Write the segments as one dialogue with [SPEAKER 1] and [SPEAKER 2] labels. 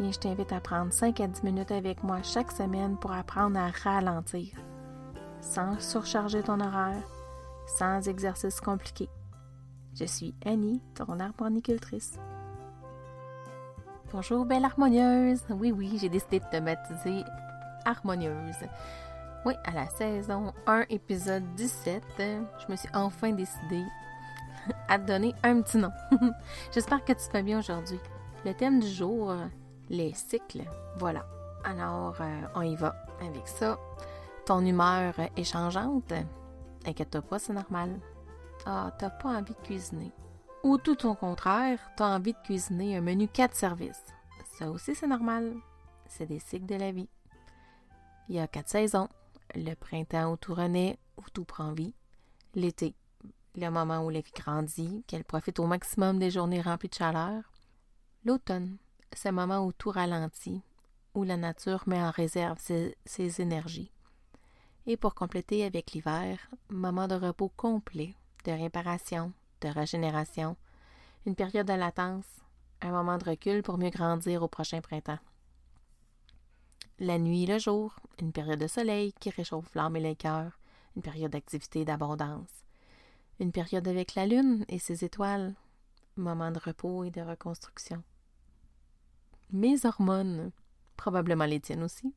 [SPEAKER 1] Je t'invite à prendre 5 à 10 minutes avec moi chaque semaine pour apprendre à ralentir, sans surcharger ton horaire, sans exercice compliqué. Je suis Annie, ton harmonicultrice. Bonjour, belle harmonieuse! Oui, oui, j'ai décidé de te baptiser harmonieuse. Oui, à la saison 1, épisode 17, je me suis enfin décidée à te donner un petit nom. J'espère que tu vas bien aujourd'hui. Le thème du jour, les cycles. Voilà. Alors, euh, on y va avec ça. Ton humeur est changeante? Inquiète-toi pas, c'est normal? Ah, t'as pas envie de cuisiner. Ou tout au contraire, t'as envie de cuisiner un menu 4 services. Ça aussi, c'est normal. C'est des cycles de la vie. Il y a quatre saisons. Le printemps où tout renaît, où tout prend vie. L'été, le moment où la vie grandit, qu'elle profite au maximum des journées remplies de chaleur. L'automne, le moment où tout ralentit, où la nature met en réserve ses, ses énergies. Et pour compléter avec l'hiver, moment de repos complet, de réparation, de régénération, une période de latence, un moment de recul pour mieux grandir au prochain printemps. La nuit et le jour, une période de soleil qui réchauffe l'âme et le cœur, une période d'activité et d'abondance. Une période avec la lune et ses étoiles, moment de repos et de reconstruction. Mes hormones, probablement les tiennes aussi.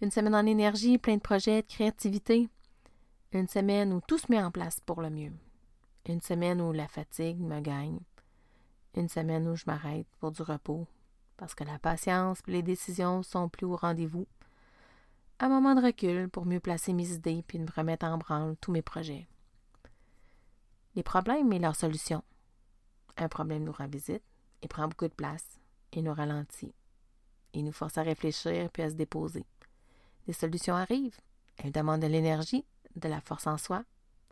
[SPEAKER 1] Une semaine en énergie, plein de projets, de créativité. Une semaine où tout se met en place pour le mieux. Une semaine où la fatigue me gagne. Une semaine où je m'arrête pour du repos, parce que la patience et les décisions sont plus au rendez-vous. Un moment de recul pour mieux placer mes idées puis me remettre en branle tous mes projets. Les problèmes et leurs solutions. Un problème nous rend visite et prend beaucoup de place et nous ralentit. Il nous force à réfléchir puis à se déposer. Des solutions arrivent. Elles demandent de l'énergie, de la force en soi.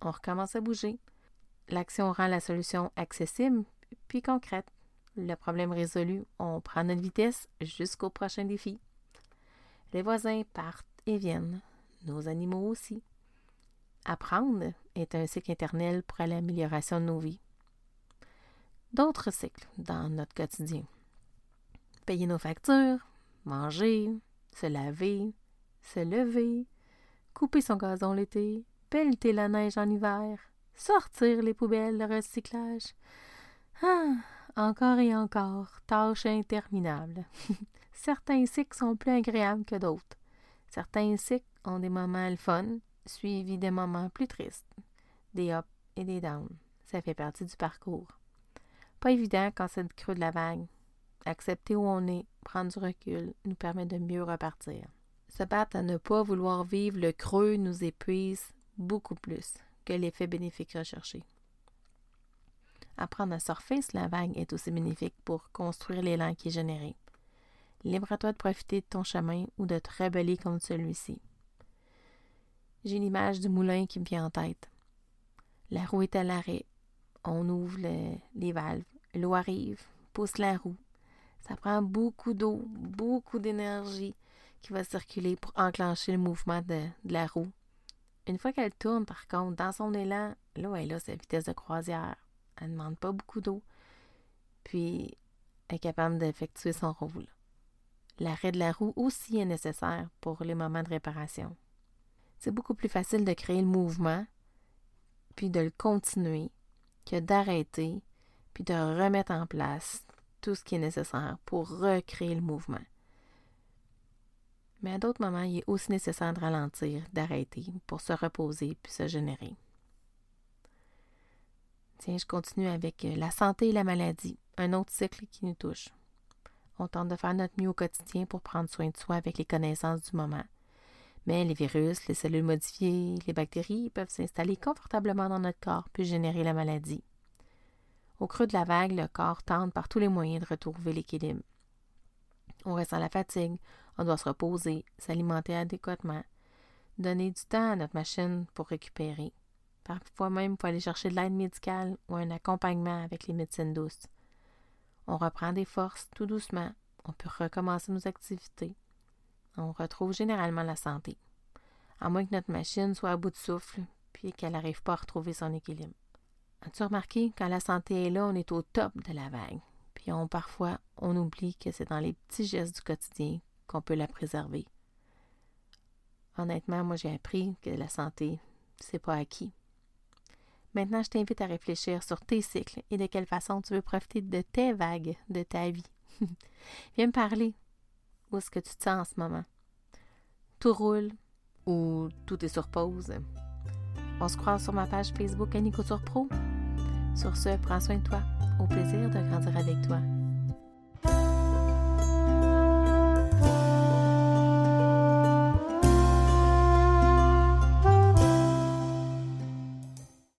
[SPEAKER 1] On recommence à bouger. L'action rend la solution accessible puis concrète. Le problème résolu, on prend notre vitesse jusqu'au prochain défi. Les voisins partent et viennent, nos animaux aussi. Apprendre est un cycle éternel pour l'amélioration de nos vies. D'autres cycles dans notre quotidien. Payer nos factures, manger, se laver, se lever, couper son gazon l'été, pelleter la neige en hiver, sortir les poubelles de recyclage. Ah, encore et encore, tâche interminable. Certains cycles sont plus agréables que d'autres. Certains cycles ont des moments le fun, suivis des moments plus tristes, des ups et des downs. Ça fait partie du parcours. Pas évident quand c'est le creux de la vague. Accepter où on est, prendre du recul, nous permet de mieux repartir. Se battre à ne pas vouloir vivre le creux nous épuise beaucoup plus que l'effet bénéfique recherché. Apprendre à surfer sur la vague est aussi bénéfique pour construire l'élan qui est généré. Libre à toi de profiter de ton chemin ou de te rebeller contre celui-ci. J'ai l'image du moulin qui me vient en tête. La roue est à l'arrêt. On ouvre les valves. L'eau arrive, pousse la roue. Ça prend beaucoup d'eau, beaucoup d'énergie qui va circuler pour enclencher le mouvement de, la roue. Une fois qu'elle tourne, par contre, dans son élan, l'eau est là, sa vitesse de croisière. Elle ne demande pas beaucoup d'eau. Puis, elle est capable d'effectuer son rôle. L'arrêt de la roue aussi est nécessaire pour les moments de réparation. C'est beaucoup plus facile de créer le mouvement, puis de le continuer, que d'arrêter, puis de remettre en place tout ce qui est nécessaire pour recréer le mouvement. Mais à d'autres moments, il est aussi nécessaire de ralentir, d'arrêter pour se reposer puis se générer. Tiens, je continue avec euh, la santé et la maladie, un autre cycle qui nous touche. On tente de faire notre mieux au quotidien pour prendre soin de soi avec les connaissances du moment. Mais les virus, les cellules modifiées, les bactéries peuvent s'installer confortablement dans notre corps puis générer la maladie. Au creux de la vague, le corps tente par tous les moyens de retrouver l'équilibre. On ressent la fatigue, On doit se reposer, s'alimenter adéquatement, donner du temps à notre machine pour récupérer. Parfois même, il faut aller chercher de l'aide médicale ou un accompagnement avec les médecines douces. On reprend des forces tout doucement. On peut recommencer nos activités. On retrouve généralement la santé. À moins que notre machine soit à bout de souffle puis qu'elle n'arrive pas à retrouver son équilibre. As-tu remarqué, quand la santé est là, on est au top de la vague? Puis on, parfois, on oublie que c'est dans les petits gestes du quotidien qu'on peut la préserver. Honnêtement, moi j'ai appris que la santé, c'est pas acquis. Maintenant, je t'invite à réfléchir sur tes cycles et de quelle façon tu veux profiter de tes vagues de ta vie. Viens me parler. Où est-ce que tu te sens en ce moment? Tout roule ou tout est sur pause? On se croise sur ma page Facebook Annie Pro. Sur ce, prends soin de toi. Au plaisir de grandir avec toi.